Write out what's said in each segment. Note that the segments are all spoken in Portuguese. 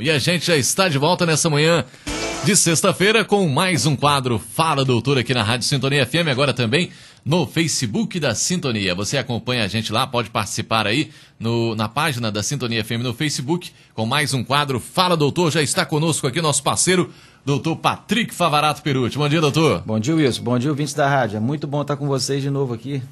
E a gente já está de volta nessa manhã de sexta-feira com mais um quadro Fala Doutor aqui na Rádio Sintonia FM, agora também no Facebook da Sintonia. Você acompanha a gente lá, pode participar aí no, na página da Sintonia FM no Facebook com mais um quadro Fala Doutor. Já está conosco aqui nosso parceiro, doutor Patrick Favarato Perucci. Bom dia, doutor. Bom dia, Wilson. Bom dia, ouvintes da rádio. É muito bom estar com vocês de novo aqui.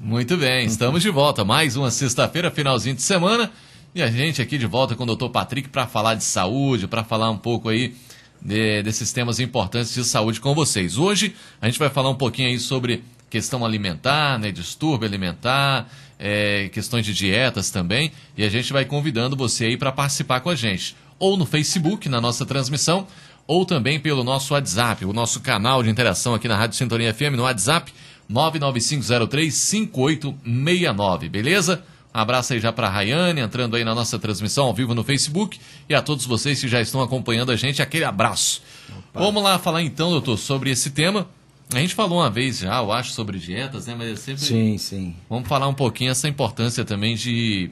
Muito bem, estamos de volta. Mais uma sexta-feira, finalzinho de semana. E a gente aqui de volta com o Dr. Patrick para falar de saúde, para falar um pouco aí de, desses temas importantes de saúde com vocês. Hoje a gente vai falar um pouquinho aí sobre questão alimentar, né, distúrbio alimentar, é, questões de dietas também. E a gente vai convidando você aí para participar com a gente, ou no Facebook, na nossa transmissão, ou também pelo nosso WhatsApp, o nosso canal de interação aqui na Rádio Sintonia FM no WhatsApp 99503 5869, beleza? Abraço aí já para a Rayane, entrando aí na nossa transmissão ao vivo no Facebook. E a todos vocês que já estão acompanhando a gente, aquele abraço. Opa. Vamos lá falar então, doutor, sobre esse tema. A gente falou uma vez já, eu acho, sobre dietas, né? Mas é sempre. Sim, sim. Vamos falar um pouquinho essa importância também de.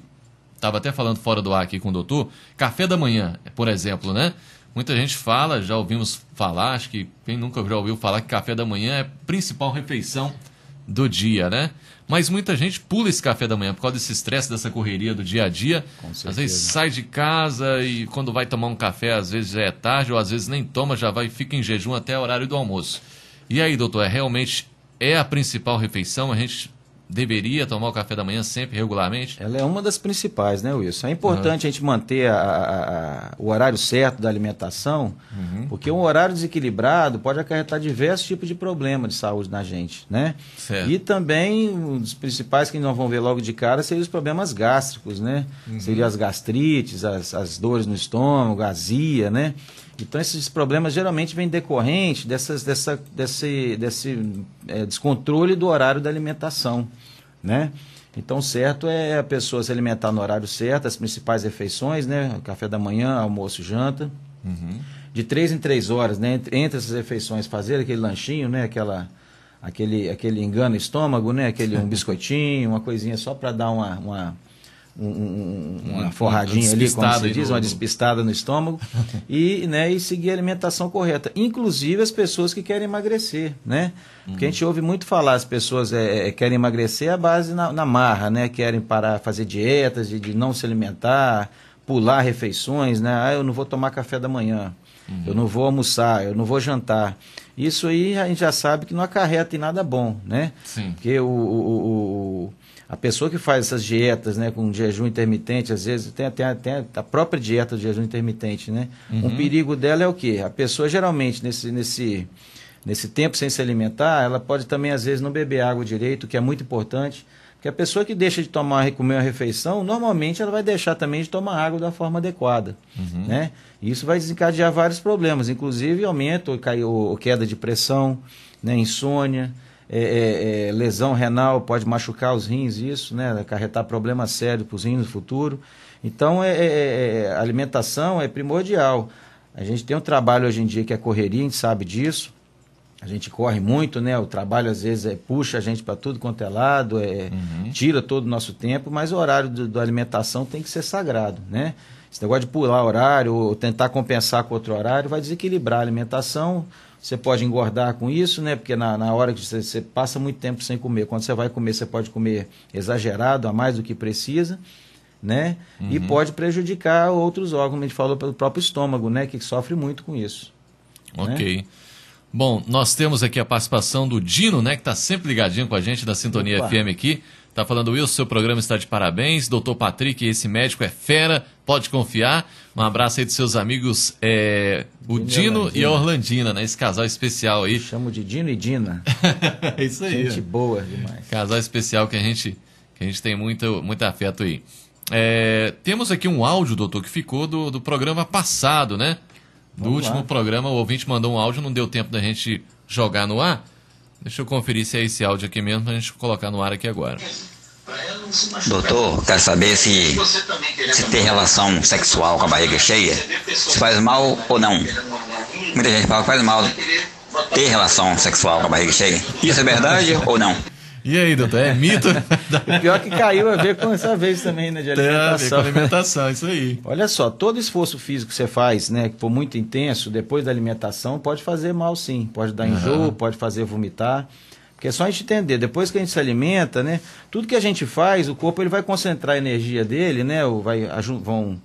Estava até falando fora do ar aqui com o doutor. Café da manhã, por exemplo, né? Muita gente fala, já ouvimos falar, acho que quem nunca já ouviu falar que café da manhã é a principal refeição do dia, né? Mas muita gente pula esse café da manhã por causa desse estresse, dessa correria do dia a dia. Às vezes sai de casa e quando vai tomar um café, às vezes já é tarde, ou às vezes nem toma, já vai fica em jejum até o horário do almoço. E aí, doutor, é realmente é a principal refeição? A gente deveria tomar o café da manhã sempre, regularmente? Ela é uma das principais, né, Wilson? É importante uhum. a gente manter a, a, a, o horário certo da alimentação, uhum. porque um horário desequilibrado pode acarretar diversos tipos de problemas de saúde na gente, né? Certo. E também, um dos principais que nós vamos ver logo de cara, seriam os problemas gástricos, né? Uhum. Seriam as gastrites, as, as dores no estômago, azia, né? Então, esses problemas geralmente vêm decorrente dessas, dessa, desse, desse é, descontrole do horário da alimentação, né? Então, certo é a pessoa se alimentar no horário certo, as principais refeições, né? Café da manhã, almoço, janta. Uhum. De três em três horas, né? Entre, entre essas refeições, fazer aquele lanchinho, né? Aquela, aquele, aquele engano estômago, né? Aquele um biscoitinho, uma coisinha só para dar uma, uma um, uma forradinha ali, como se diz, uma despistada no estômago, e, né, e seguir a alimentação correta. Inclusive as pessoas que querem emagrecer, né? Porque a gente ouve muito falar, as pessoas é, é, querem emagrecer a base na, na, marra, né? Querem parar, fazer dietas, de, de, não se alimentar, pular refeições, né? Ah, eu não vou tomar café da manhã, uhum. eu não vou almoçar, eu não vou jantar. Isso aí a gente já sabe que não acarreta em nada bom, né? Sim. Porque o, o, o a pessoa que faz essas dietas, né, com jejum intermitente, às vezes tem até a própria dieta de jejum intermitente, né? Uhum. Um perigo dela é o quê? A pessoa geralmente nesse, nesse, nesse tempo sem se alimentar, ela pode também às vezes não beber água direito, que é muito importante. Porque a pessoa que deixa de tomar comer uma refeição, normalmente ela vai deixar também de tomar água da forma adequada, uhum. né? E isso vai desencadear vários problemas, inclusive aumento ou, ou queda de pressão, né, insônia, é, é, é, lesão renal pode machucar os rins, isso, né? Acarretar problemas sérios para os rins no futuro. Então, é, é, é, a alimentação é primordial. A gente tem um trabalho hoje em dia que é correria, a gente sabe disso. A gente corre muito, né? O trabalho às vezes é, puxa a gente para tudo quanto é lado, é, uhum. tira todo o nosso tempo, mas o horário da alimentação tem que ser sagrado, né? Esse negócio de pular horário ou tentar compensar com outro horário vai desequilibrar a alimentação, você pode engordar com isso, né? Porque na, na hora que você, você, passa muito tempo sem comer, quando você vai comer, você pode comer exagerado, a mais do que precisa, né? Uhum. E pode prejudicar outros órgãos, a gente falou pelo próprio estômago, né? Que sofre muito com isso. Ok. Né? Bom, nós temos aqui a participação do Dino, né? Que está sempre ligadinho com a gente da Sintonia Opa. FM aqui. Tá falando, Wilson, seu programa está de parabéns. Doutor Patrick, esse médico é fera, pode confiar. Um abraço aí dos seus amigos, é, o Dino, e a Orlandina, né? Esse casal especial aí. Eu chamo de Dino e Dina. é isso aí. Gente boa demais. Casal especial que a gente, que a gente tem muito, muito afeto aí. É, temos aqui um áudio, doutor, que ficou do, do programa passado, né? Do Vamos último lá. programa, o ouvinte mandou um áudio, não deu tempo da gente jogar no ar. Deixa eu conferir se é esse áudio aqui mesmo, pra gente colocar no ar aqui agora. Doutor, quero saber se, se ter relação sexual com a barriga cheia, se faz mal ou não. Muita gente fala que faz mal ter relação sexual com a barriga cheia. Isso é verdade ou não? E aí, doutor, é mito? o pior que caiu a ver com essa vez também, né, de alimentação. Tem a ver com alimentação, isso aí. Olha só, todo esforço físico que você faz, né, que for muito intenso, depois da alimentação, pode fazer mal sim. Pode dar enjoo, uhum. pode fazer vomitar. Porque é só a gente entender, depois que a gente se alimenta, né, tudo que a gente faz, o corpo ele vai concentrar a energia dele, né, ou vai, vão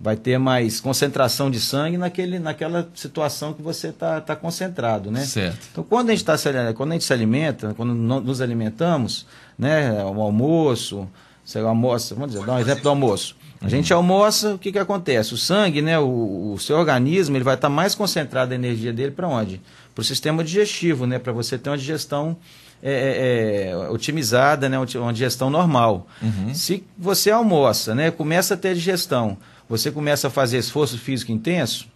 vai ter mais concentração de sangue naquele, naquela situação que você está tá concentrado, né? Certo. Então, quando a gente, tá, quando a gente se alimenta, quando nos alimentamos, né, o almoço, você almoça, vamos dizer, dá um exemplo do almoço. A gente almoça, o que, que acontece? O sangue, né, o, o seu organismo, ele vai estar tá mais concentrado a energia dele para onde? Para o sistema digestivo, né, para você ter uma digestão é, é, é, otimizada, né, uma digestão normal. Uhum. Se você almoça, né, começa a ter digestão, você começa a fazer esforço físico intenso,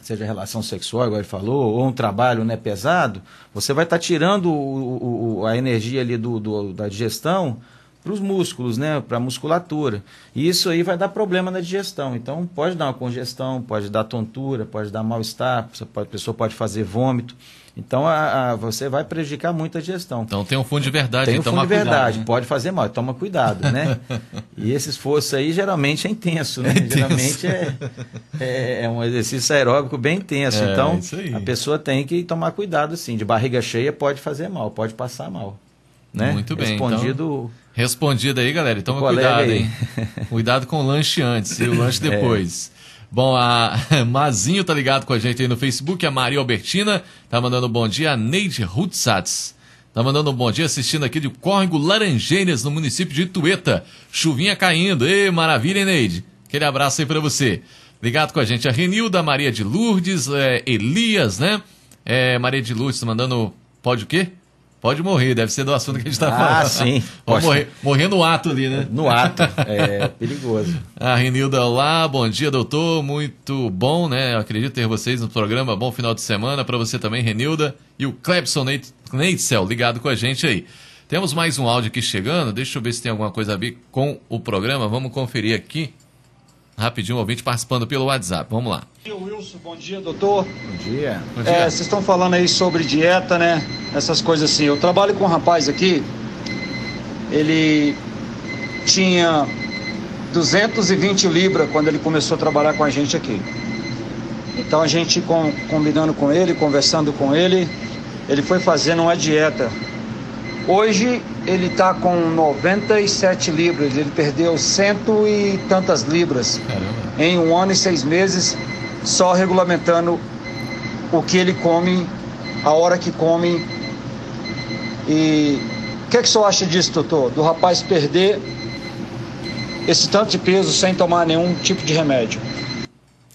seja relação sexual, igual ele falou, ou um trabalho né, pesado, você vai estar tá tirando o, o, a energia ali do, do da digestão para os músculos, né, para a musculatura. E isso aí vai dar problema na digestão. Então, pode dar uma congestão, pode dar tontura, pode dar mal-estar, a pessoa pode fazer vômito. Então a, a, você vai prejudicar muito a digestão. Então tem um fundo de verdade. Tem um fundo de verdade, cuidado, né? pode fazer mal, toma cuidado, né? e esse esforço aí geralmente é intenso, né? É intenso. Geralmente é, é, é, um exercício aeróbico bem intenso. É, então a pessoa tem que tomar cuidado, sim. De barriga cheia pode fazer mal, pode passar mal. Né? Muito bem. Respondido. Então, respondido aí, galera. Toma cuidado, hein? cuidado com o lanche antes e o lanche é. depois. Bom, a Mazinho tá ligado com a gente aí no Facebook, a Maria Albertina tá mandando um bom dia, a Neide Rutsatz tá mandando um bom dia assistindo aqui de Córrego Laranjeiras, no município de Itueta. Chuvinha caindo, ei, maravilha, hein, Neide? Aquele abraço aí para você. Ligado com a gente, a Renilda, Maria de Lourdes, é, Elias, né? É, Maria de Lourdes tá mandando, pode o quê? Pode morrer, deve ser do assunto que a gente está ah, falando. Ah, sim. Pode morrer, morrer no ato ali, né? No ato, é perigoso. A Renilda lá, bom dia, doutor, muito bom, né? Eu acredito ter vocês no programa, bom final de semana para você também, Renilda. E o Clebson Neitzel ligado com a gente aí. Temos mais um áudio aqui chegando, deixa eu ver se tem alguma coisa a ver com o programa, vamos conferir aqui. Rapidinho, ouvinte participando pelo WhatsApp. Vamos lá. Bom dia, Wilson. Bom dia, doutor. Bom dia. Bom dia. É, vocês estão falando aí sobre dieta, né? Essas coisas assim. Eu trabalho com um rapaz aqui. Ele tinha 220 libras quando ele começou a trabalhar com a gente aqui. Então a gente com, combinando com ele, conversando com ele, ele foi fazendo uma dieta Hoje ele está com 97 libras, ele perdeu cento e tantas libras Caramba. em um ano e seis meses, só regulamentando o que ele come, a hora que come. E o que, é que o senhor acha disso, doutor? Do rapaz perder esse tanto de peso sem tomar nenhum tipo de remédio?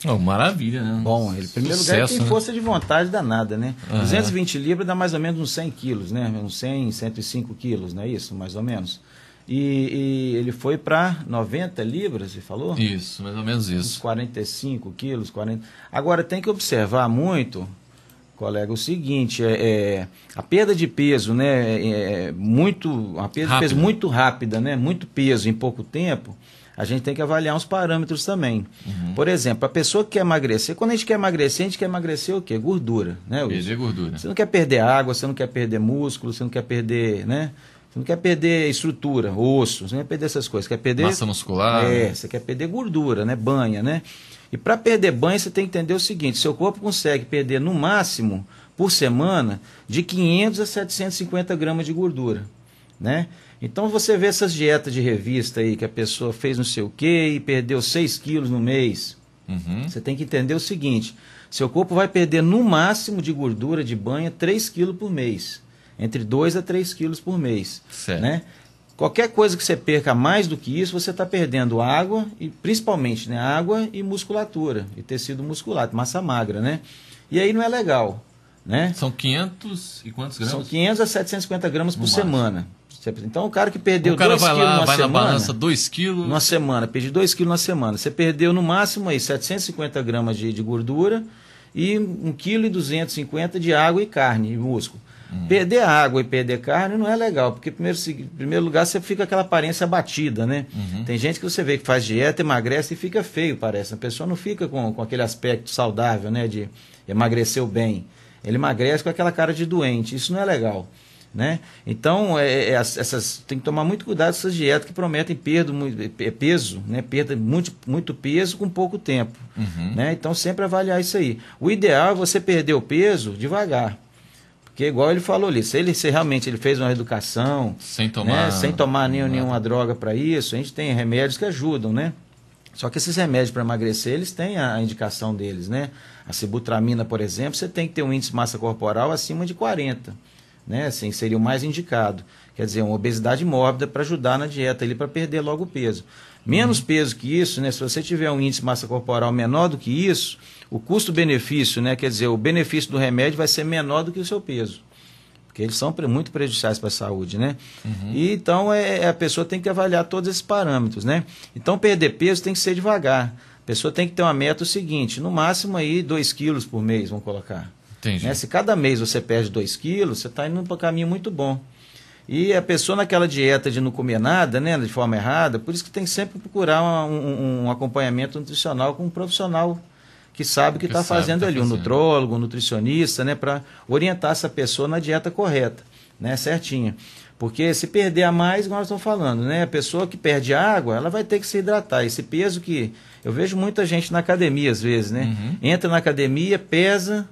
Oh, maravilha, né? Bom, ele, em primeiro Sucesso, lugar, ele tem né? força de vontade danada, né? Uhum. 220 libras dá mais ou menos uns 100 quilos, né? Uns 100, 105 quilos, não é isso? Mais ou menos. E, e ele foi para 90 libras, você falou? Isso, mais ou menos isso. Uns 45 quilos, 40. Agora, tem que observar muito, colega, o seguinte: é, é a perda de peso, né? É, é muito, uma perda Rápido. de peso muito rápida, né? Muito peso em pouco tempo a gente tem que avaliar uns parâmetros também. Uhum. Por exemplo, a pessoa que quer emagrecer, quando a gente quer emagrecer, a gente quer emagrecer o quê? Gordura, né? Perder gordura. Você não quer perder água, você não quer perder músculo, você não quer perder, né? Você não quer perder estrutura, osso, você não quer perder essas coisas, você quer perder... Massa muscular. É, você quer perder gordura, né? Banha, né? E para perder banha, você tem que entender o seguinte, seu corpo consegue perder no máximo, por semana, de 500 a 750 gramas de gordura, né? Então você vê essas dietas de revista aí, que a pessoa fez não sei o quê e perdeu 6 quilos no mês. Uhum. Você tem que entender o seguinte: seu corpo vai perder no máximo de gordura de banha 3 quilos por mês. Entre 2 a 3 quilos por mês. Certo. Né? Qualquer coisa que você perca mais do que isso, você está perdendo água, e principalmente né, água e musculatura, e tecido muscular, massa magra, né? E aí não é legal. Né? São 500 e quantos gramas? São 500 a 750 gramas no por máximo. semana. Então o cara que perdeu 2 quilos lá, vai semana, na balança 2 quilos. Numa semana, perdi 2 quilos na semana. Você perdeu no máximo aí 750 gramas de, de gordura e 1,2 kg de água e carne e músculo. Hum. Perder água e perder carne não é legal, porque primeiro, em primeiro lugar você fica aquela aparência abatida, né? Uhum. Tem gente que você vê que faz dieta, emagrece e fica feio, parece. A pessoa não fica com, com aquele aspecto saudável, né? De emagreceu bem. Ele emagrece com aquela cara de doente. Isso não é legal. Né? Então, é, é, essas, tem que tomar muito cuidado com essas dietas que prometem perda, é, peso, né? perda muito, muito peso com pouco tempo. Uhum. Né? Então, sempre avaliar isso aí. O ideal é você perder o peso devagar. Porque, igual ele falou ali, se ele se realmente ele fez uma educação, sem tomar, né? sem tomar nenhum, nenhuma droga para isso, a gente tem remédios que ajudam, né? Só que esses remédios para emagrecer, eles têm a indicação deles, né? A sibutramina, por exemplo, você tem que ter um índice de massa corporal acima de 40 né? Assim, seria o mais indicado. Quer dizer, uma obesidade mórbida para ajudar na dieta ali para perder logo o peso. Menos uhum. peso que isso, né? Se você tiver um índice de massa corporal menor do que isso, o custo-benefício, né? Quer dizer, o benefício do remédio vai ser menor do que o seu peso. Porque eles são muito prejudiciais para a saúde, né? Uhum. E então é, a pessoa tem que avaliar todos esses parâmetros, né? Então perder peso tem que ser devagar. A pessoa tem que ter uma meta o seguinte, no máximo aí 2 quilos por mês, vamos colocar. Entendi. Né? Se cada mês você perde 2 quilos, você está indo para um caminho muito bom. E a pessoa naquela dieta de não comer nada, né, de forma errada, por isso que tem que sempre procurar um, um, um acompanhamento nutricional com um profissional que sabe o que está fazendo tá ali, fazendo. um nutrólogo, um nutricionista, né, para orientar essa pessoa na dieta correta, né, certinha. Porque se perder a mais, igual nós estamos falando, né, a pessoa que perde água, ela vai ter que se hidratar. Esse peso que eu vejo muita gente na academia às vezes, né, uhum. entra na academia, pesa,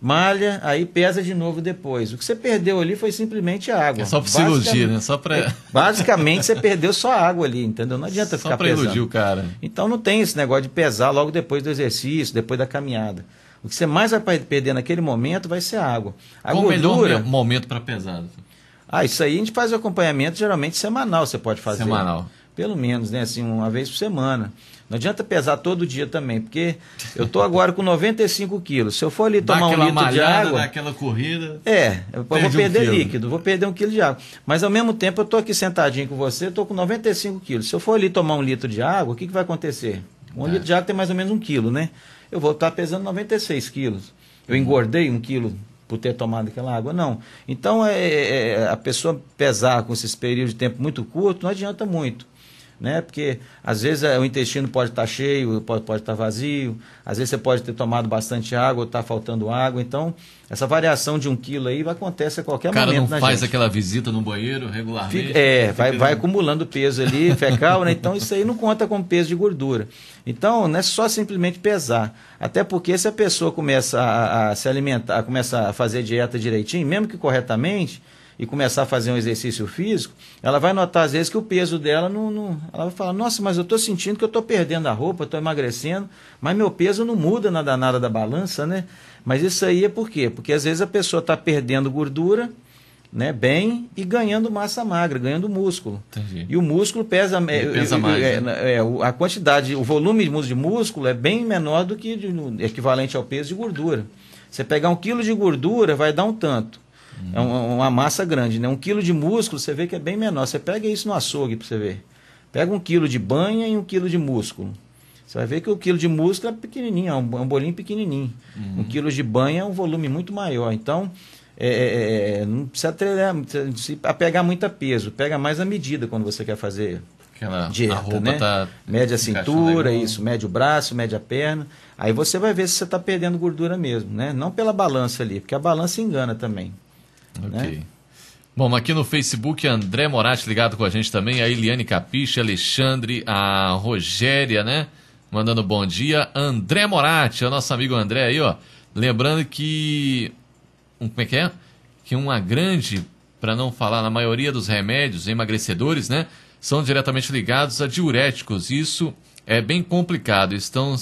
malha, aí pesa de novo depois. O que você perdeu ali foi simplesmente água. É só para iludir, né? Só para é, Basicamente você perdeu só água ali, entendeu? Não adianta só ficar pesando. Só para iludir o cara. Então não tem esse negócio de pesar logo depois do exercício, depois da caminhada. O que você mais vai perder naquele momento vai ser água. A Qual gordura, o melhor momento para pesar? Ah, isso aí a gente faz o acompanhamento geralmente semanal, você pode fazer. Semanal. Pelo menos, né? Assim, uma vez por semana. Não adianta pesar todo dia também, porque eu estou agora com 95 quilos. Se eu for ali tomar um litro malhada, de água. Daquela corrida. É, eu vou perder um líquido, vou perder um quilo de água. Mas ao mesmo tempo eu estou aqui sentadinho com você, estou com 95 quilos. Se eu for ali tomar um litro de água, o que, que vai acontecer? Um é. litro de água tem mais ou menos um quilo, né? Eu vou estar pesando 96 quilos. Eu engordei um quilo por ter tomado aquela água? Não. Então, é, é, é a pessoa pesar com esses períodos de tempo muito curto não adianta muito né? Porque às vezes é, o intestino pode estar tá cheio, pode, pode estar tá vazio, às vezes você pode ter tomado bastante água ou está faltando água. Então, essa variação de um quilo aí acontece a qualquer momento. O cara não faz gente. aquela visita no banheiro regularmente? Fica, é, vai, vai acumulando peso ali, fecal, né? Então isso aí não conta como peso de gordura. Então, não é só simplesmente pesar. Até porque se a pessoa começa a, a se alimentar, começa a fazer dieta direitinho, mesmo que corretamente, e começar a fazer um exercício físico, ela vai notar às vezes que o peso dela não. não ela vai falar, nossa, mas eu estou sentindo que eu estou perdendo a roupa, estou emagrecendo, mas meu peso não muda na danada da balança, né? Mas isso aí é por quê? Porque às vezes a pessoa está perdendo gordura, né, bem e ganhando massa magra, ganhando músculo. Entendi. E o músculo pesa, é, pesa mais. É, né? é, a quantidade, o volume de músculo é bem menor do que de, equivalente ao peso de gordura. Você pegar um quilo de gordura vai dar um tanto. É uma, uma, massa grande, né? Um quilo de músculo, você vê que é bem menor. Você pega isso no açougue para você ver. Pega um quilo de banha e um quilo de músculo. Você vai ver que o quilo de músculo é pequenininho, é um, é bolinho pequenininho. Uhum. Um quilo de banha é um volume muito maior. Então, é, é, é, é não precisa, treinar, se apegar muito a peso. Pega mais a medida quando você quer fazer Aquela, dieta, né? Tá mede a cintura, isso, mede o braço, mede a perna. Aí você vai ver se você está perdendo gordura mesmo, né? Não pela balança ali, porque a balança engana também. Ok. Né? Bom, aqui no Facebook, André Moratti ligado com a gente também, a Eliane Capiche, Alexandre, a Rogéria, né? Mandando bom dia. André Moratti, o nosso amigo André aí, ó. Lembrando que. Um, como é que é? Que uma grande, para não falar, na maioria dos remédios emagrecedores, né? São diretamente ligados a diuréticos. Isso é bem complicado. Estão,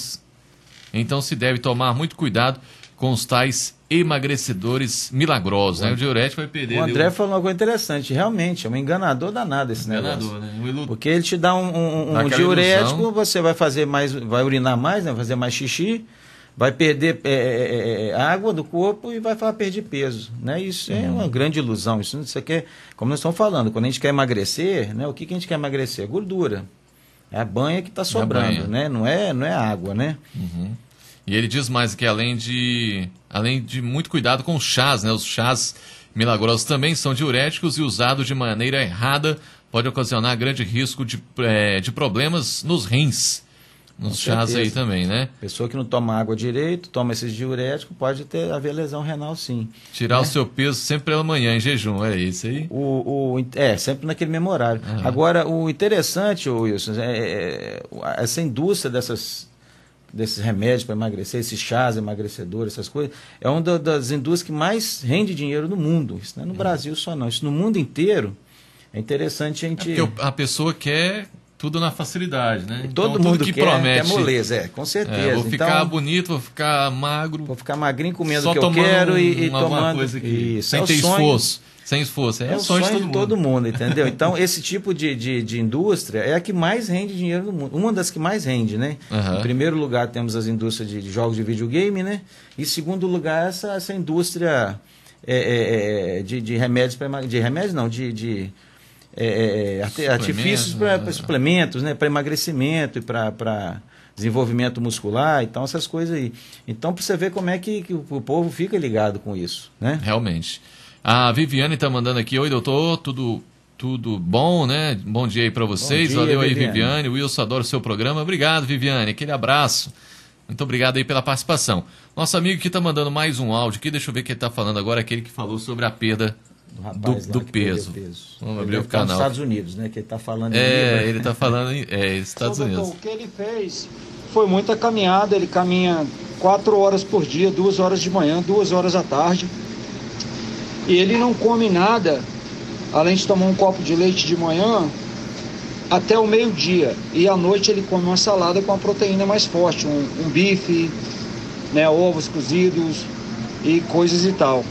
então se deve tomar muito cuidado com os tais emagrecedores milagrosos. Né? O diurético vai perder. O André falou uma coisa interessante. Realmente, é um enganador danado esse enganador, negócio. Né? Porque ele te dá um, um, um diurético, ilusão. você vai fazer mais, vai urinar mais, né? vai fazer mais xixi, vai perder é, é, é, água do corpo e vai falar perder peso. Né? Isso é uhum. uma grande ilusão. Isso, isso aqui é, como nós estamos falando, quando a gente quer emagrecer, né? o que, que a gente quer emagrecer? Gordura. É a banha que está sobrando, né? Não é, não é água, né? Uhum. E ele diz mais que além de, além de muito cuidado com os chás, né? Os chás milagrosos também são diuréticos e usados de maneira errada pode ocasionar grande risco de, é, de problemas nos rins. nos chás aí também, né? Pessoa que não toma água direito, toma esses diuréticos, pode ter haver lesão renal sim. Tirar né? o seu peso sempre pela manhã em jejum, é isso aí? O, o, é, sempre naquele mesmo horário. Agora, o interessante, Wilson, é, é, essa indústria dessas, desses remédios para emagrecer, esses chás emagrecedores, essas coisas, é uma das indústrias que mais rende dinheiro no mundo. Isso não é no uhum. Brasil só não, isso no mundo inteiro. É interessante a gente. É porque a pessoa quer tudo na facilidade, né? E todo então, mundo que quer, promete. Quer moleza, é, com certeza. É, vou ficar então, bonito, vou ficar magro. Vou ficar magrinho comendo o que eu quero um, e, e tomando. Coisa aqui. Isso, sem é ter esforço. Sem esforço. É, é o sonho, sonho de, todo, todo mundo. entendeu? Então, esse tipo de, de, de, indústria é a que mais rende dinheiro no mundo. Uma das que mais rende, né? Uhum. Em primeiro lugar, temos as indústrias de, de jogos de videogame, né? E em segundo lugar, essa, essa indústria é, é, é de, de remédios para De remédios, não, de, de é, é artifícios para né? suplementos, né, para emagrecimento e para desenvolvimento muscular, então essas coisas aí. Então, para você ver como é que, que, o povo fica ligado com isso, né? Realmente. A Viviane está mandando aqui, oi doutor, tudo tudo bom, né? Bom dia aí para vocês. Dia, Valeu aí, Viviane. Viviane. Wilson, adoro o seu programa. Obrigado, Viviane. Aquele abraço. Muito obrigado aí pela participação. Nosso amigo que está mandando mais um áudio aqui, deixa eu ver o que ele está falando agora, aquele que falou sobre a perda do, rapaz do, do peso. peso. Vamos abrir o canal. Nos Estados Unidos, né? Que ele está falando. É, ele está falando em é, Estados Unidos. Doutor, o que ele fez foi muita caminhada. Ele caminha quatro horas por dia, duas horas de manhã, duas horas à tarde. E ele não come nada, além de tomar um copo de leite de manhã, até o meio-dia. E à noite ele come uma salada com a proteína mais forte, um, um bife, né, ovos cozidos e coisas e tal.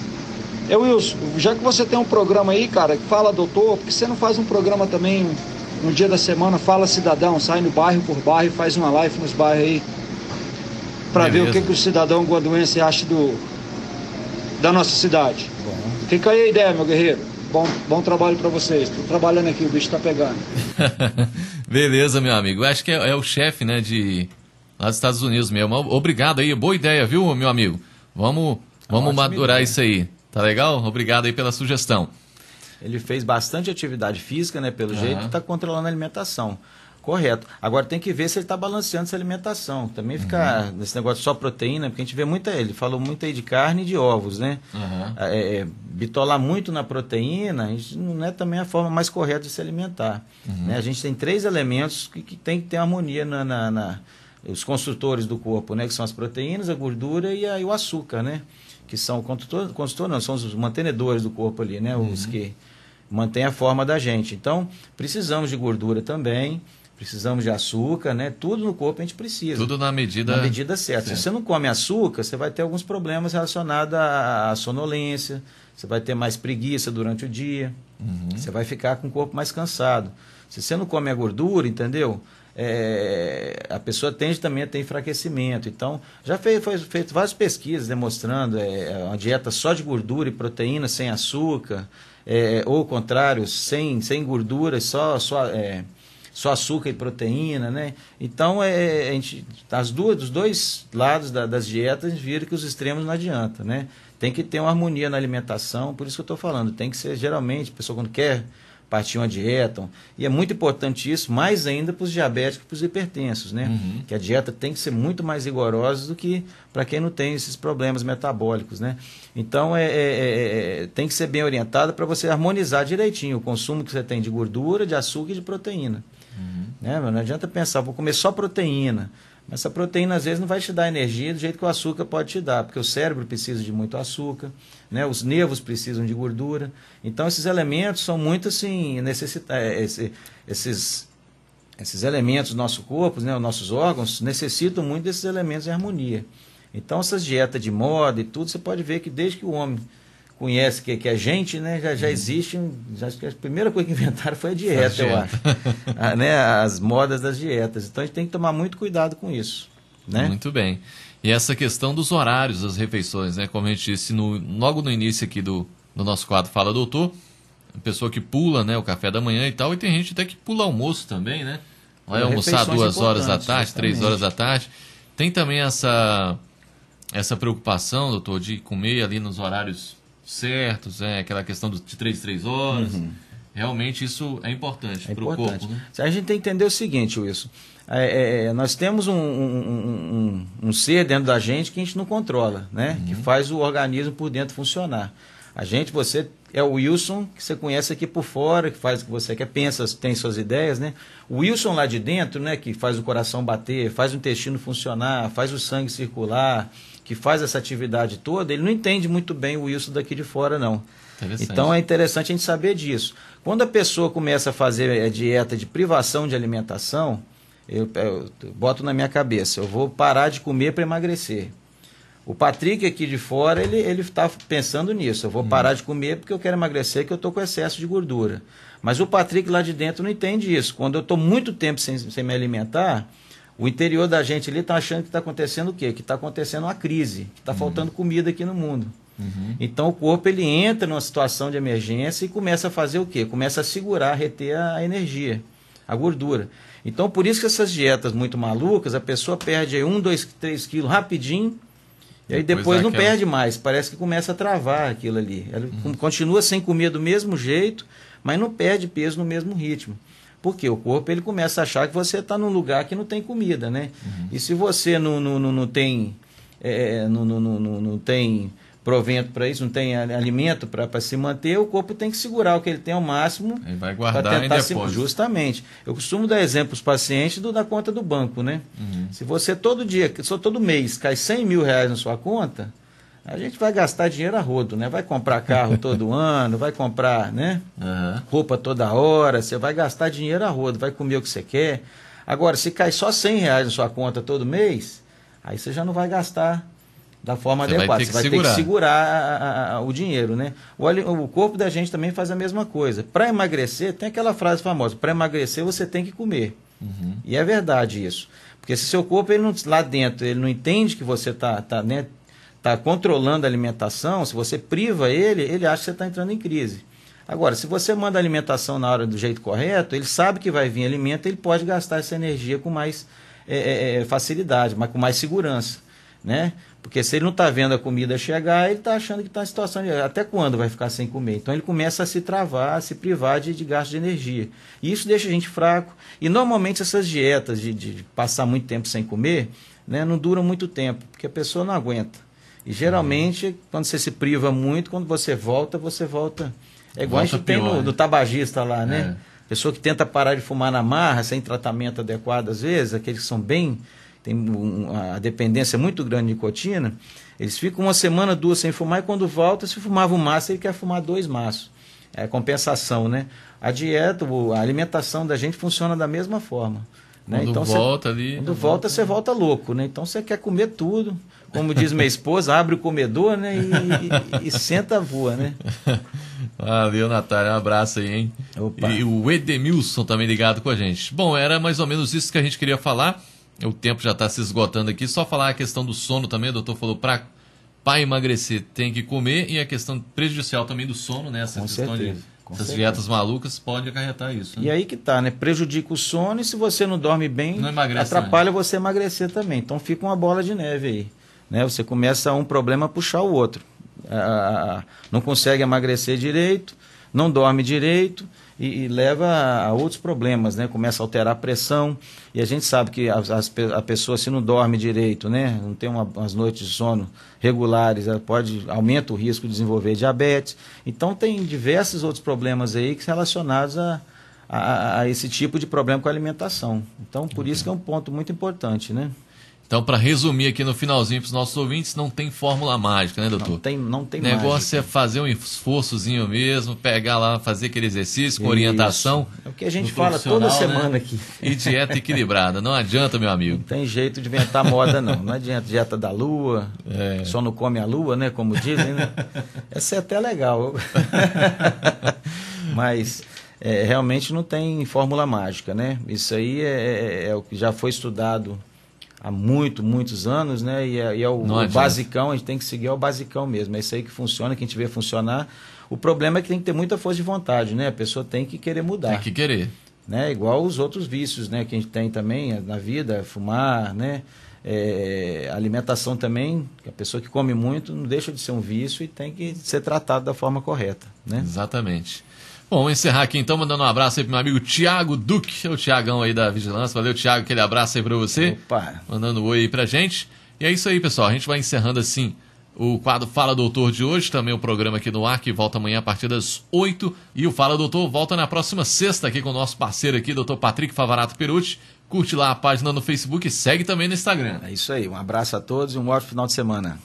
Eu, Wilson, já que você tem um programa aí, cara, que fala doutor, por que você não faz um programa também no dia da semana, fala cidadão, sai no bairro por bairro, faz uma live nos bairros aí, para ver o que, que o cidadão com a doença acha do, da nossa cidade. Bom. Fica aí a ideia, meu guerreiro. Bom, bom trabalho para vocês. Tô trabalhando aqui, o bicho tá pegando. Beleza, meu amigo. Acho que é, é o chefe, né, de lá dos Estados Unidos mesmo. Obrigado aí, boa ideia, viu, meu amigo? Vamos, vamos madurar isso aí. Tá legal? Obrigado aí pela sugestão. Ele fez bastante atividade física, né? Pelo uhum. jeito, está controlando a alimentação. Correto. Agora tem que ver se ele está balanceando essa alimentação. Também ficar uhum. nesse negócio só proteína, porque a gente vê muita. Ele falou muito aí de carne e de ovos, né? Uhum. É, é, bitolar muito na proteína não é também a forma mais correta de se alimentar. Uhum. Né? A gente tem três elementos que, que tem que ter harmonia na, na, na, os construtores do corpo, né? Que são as proteínas, a gordura e, a, e o açúcar, né? que são construtores, construtor não, são os mantenedores do corpo ali, né? Uhum. Os que mantêm a forma da gente. Então, precisamos de gordura também, precisamos de açúcar, né? Tudo no corpo a gente precisa. Tudo na medida... Na medida certa. Se você não come açúcar, você vai ter alguns problemas relacionados à, sonolência, você vai ter mais preguiça durante o dia, uhum. você vai ficar com o corpo mais cansado. Se você não come a gordura, entendeu? é, a pessoa tende também a ter enfraquecimento. Então, já foi, foi feito várias pesquisas demonstrando é, uma dieta só de gordura e proteína, sem açúcar, é, ou o contrário, sem, sem gordura, só, só, é, só açúcar e proteína, né? Então, é, a gente, as duas, dos dois lados da, das dietas, a gente vira que os extremos não adianta, né? Tem que ter uma harmonia na alimentação, por isso que eu estou falando, tem que ser, geralmente, a pessoa quando quer partir uma dieta. E é muito importante isso, mais ainda para os diabéticos e para os hipertensos, né? Uhum. Que a dieta tem que ser muito mais rigorosa do que para quem não tem esses problemas metabólicos, né? Então, é, é, é, é tem que ser bem orientada para você harmonizar direitinho o consumo que você tem de gordura, de açúcar e de proteína. Uhum. Né? Não adianta pensar, vou comer só proteína. Mas essa proteína às vezes não vai te dar energia do jeito que o açúcar pode te dar, porque o cérebro precisa de muito açúcar, né? os nervos precisam de gordura. Então esses elementos são muito assim, necessita é, esse, esses, esses elementos do nosso corpo, né? os nossos órgãos, necessitam muito desses elementos em harmonia. Então essas dietas de moda e tudo, você pode ver que desde que o homem conhece que, que a gente, né, já, já uhum. existe, já, acho que a primeira coisa que inventaram foi a dieta, eu acho. a, né, as modas das dietas. Então a gente tem que tomar muito cuidado com isso. Né? Muito bem. E essa questão dos horários das refeições, né? Como a gente disse no, logo no início aqui do, do nosso quadro Fala Doutor, pessoa que pula né, o café da manhã e tal, e tem gente até que pula almoço também, né? Vai almoçar duas horas da tarde, três horas da tarde. Tem também essa, essa preocupação, doutor, de comer ali nos horários certos, é aquela questão do, de três, três horas. Uhum. realmente isso é importante é para o corpo. Né? A gente tem que entender o seguinte, Wilson. É, é, é, nós temos um, um, um, um, ser dentro da gente que a gente não controla, né? Uhum. Que faz o organismo por dentro funcionar. A gente, você é o Wilson que você conhece aqui por fora, que faz o que você quer, pensa, tem suas ideias, né? O Wilson lá de dentro, né, que faz o coração bater, faz o intestino funcionar, faz o sangue circular, que faz essa atividade toda, ele não entende muito bem o Wilson daqui de fora, não. Então é interessante a gente saber disso. Quando a pessoa começa a fazer a dieta de privação de alimentação, eu, eu, eu boto na minha cabeça, eu vou parar de comer para emagrecer. O Patrick aqui de fora, ele ele está pensando nisso. Eu vou hum. parar de comer porque eu quero emagrecer, que eu estou com excesso de gordura. Mas o Patrick lá de dentro não entende isso. Quando eu estou muito tempo sem, sem me alimentar, o interior da gente ali está achando que está acontecendo o quê? Que está acontecendo uma crise, que está uhum. faltando comida aqui no mundo. Uhum. Então o corpo ele entra numa situação de emergência e começa a fazer o quê? Começa a segurar, a reter a energia, a gordura. Então, por isso que essas dietas muito malucas, a pessoa perde aí 1, 2, 3 quilos rapidinho, e aí depois, depois não aquela... perde mais. Parece que começa a travar aquilo ali. Ela uhum. continua sem comer do mesmo jeito, mas não perde peso no mesmo ritmo. Porque o corpo ele começa a achar que você está num lugar que não tem comida, né? Uhum. E se você não, não, não, não tem. É, não, não, não, não tem provento para isso, não tem alimento para se manter, o corpo tem que segurar o que ele tem ao máximo para tentar se justamente. Eu costumo dar exemplo para os pacientes do, da conta do banco, né? Uhum. Se você todo dia, só todo mês cai 100 mil reais na sua conta, a gente vai gastar dinheiro a rodo, né? Vai comprar carro todo ano, vai comprar, né? Uhum. Roupa toda hora, você vai gastar dinheiro a rodo, vai comer o que você quer. Agora, se cai só 100 reais na sua conta todo mês, aí você já não vai gastar da forma você adequada. Vai você vai segurar. ter que segurar a, a, o dinheiro, né? O, o, corpo da gente também faz a mesma coisa. Para emagrecer, tem aquela frase famosa: para emagrecer você tem que comer. Uhum. E é verdade isso. Porque se seu corpo ele não, lá dentro ele não entende que você está tá, né, tá controlando a alimentação, se você priva ele, ele acha que você está entrando em crise. Agora, se você manda a alimentação na hora do jeito correto, ele sabe que vai vir alimento, ele pode gastar essa energia com mais é, é, é facilidade, mas com mais segurança né? Porque se ele não está vendo a comida chegar, ele está achando que está em situação de até quando vai ficar sem comer. Então ele começa a se travar, a se privar de, de gasto de energia. E isso deixa a gente fraco. E normalmente essas dietas de, de passar muito tempo sem comer, né, não duram muito tempo, porque a pessoa não aguenta. E geralmente, quando você se priva muito, quando você volta, você volta. É igual volta a gente pior, tem no, né? no, tabagista lá, né? É. Pessoa que tenta parar de fumar na marra, sem tratamento adequado, às vezes, aqueles que são bem tem a dependência muito grande de nicotina, eles ficam uma semana, duas sem fumar e quando volta, se fumava um maço, ele quer fumar dois maços. É compensação, né? A dieta, a alimentação da gente funciona da mesma forma. Né? Quando então, volta ali. Quando volta, você volta louco, né? Então você quer comer tudo. Como diz minha esposa, abre o comedor, né? E, e, e senta voa, né? Valeu, Natália. Um abraço aí, hein? Opa. E o Edemilson também ligado com a gente. Bom, era mais ou menos isso que a gente queria falar. O tempo já está se esgotando aqui. Só falar a questão do sono também, o doutor falou para para emagrecer tem que comer e a questão prejudicial também do sono, né? Essa Com questão certeza. de essas dietas malucas pode acarretar isso. Né? E aí que tá, né? Prejudica o sono e se você não dorme bem, não atrapalha você emagrecer também. Então fica uma bola de neve aí. Né? Você começa um problema a puxar o outro. Ah, não consegue emagrecer direito, não dorme direito e, e, leva a outros problemas, né? Começa a alterar a pressão e a gente sabe que as, a pessoa se não dorme direito, né? Não tem uma, umas noites de sono regulares, ela pode aumenta o risco de desenvolver diabetes. Então tem diversos outros problemas aí que relacionados a, a, a esse tipo de problema com a alimentação. Então por isso que é um ponto muito importante, né? Então, para resumir aqui no finalzinho para os nossos ouvintes, não tem fórmula mágica, né, doutor? Não tem, não tem O negócio mágica. é fazer um esforçozinho mesmo, pegar lá, fazer aquele exercício com Isso. orientação. É o que a gente fala toda né? semana aqui. E dieta equilibrada. Não adianta, meu amigo. Não tem jeito de inventar moda, não. Não adianta dieta da lua, é. só não come a lua, né? Como dizem, né? Essa é até legal. Mas é, realmente não tem fórmula mágica, né? Isso aí é, é, é o que já foi estudado há muito, muitos anos, né? E é, e é o, o basicão, a gente tem que seguir é o basicão mesmo. É isso aí que funciona, que a gente vê funcionar. O problema é que tem que ter muita força de vontade, né? A pessoa tem que querer mudar. Tem que querer. Né? Igual os outros vícios, né? Que a gente tem também na vida, fumar, né? É, alimentação também, a pessoa que come muito não deixa de ser um vício e tem que ser tratado da forma correta, né? Exatamente. Bom, vamos encerrar aqui então, mandando um abraço aí pro meu amigo Tiago Duque, é o Tiagão aí da Vigilância. Valeu, Tiago, aquele abraço aí pra você. Opa. Mandando um oi aí pra gente. E é isso aí, pessoal. A gente vai encerrando assim o quadro Fala Doutor de hoje, também o programa aqui no ar, que volta amanhã a partir das 8. E o Fala Doutor volta na próxima sexta aqui com o nosso parceiro aqui, doutor Patrick Favarato Perucci. Curte lá a página no Facebook e segue também no Instagram. É isso aí. Um abraço a todos e um ótimo final de semana.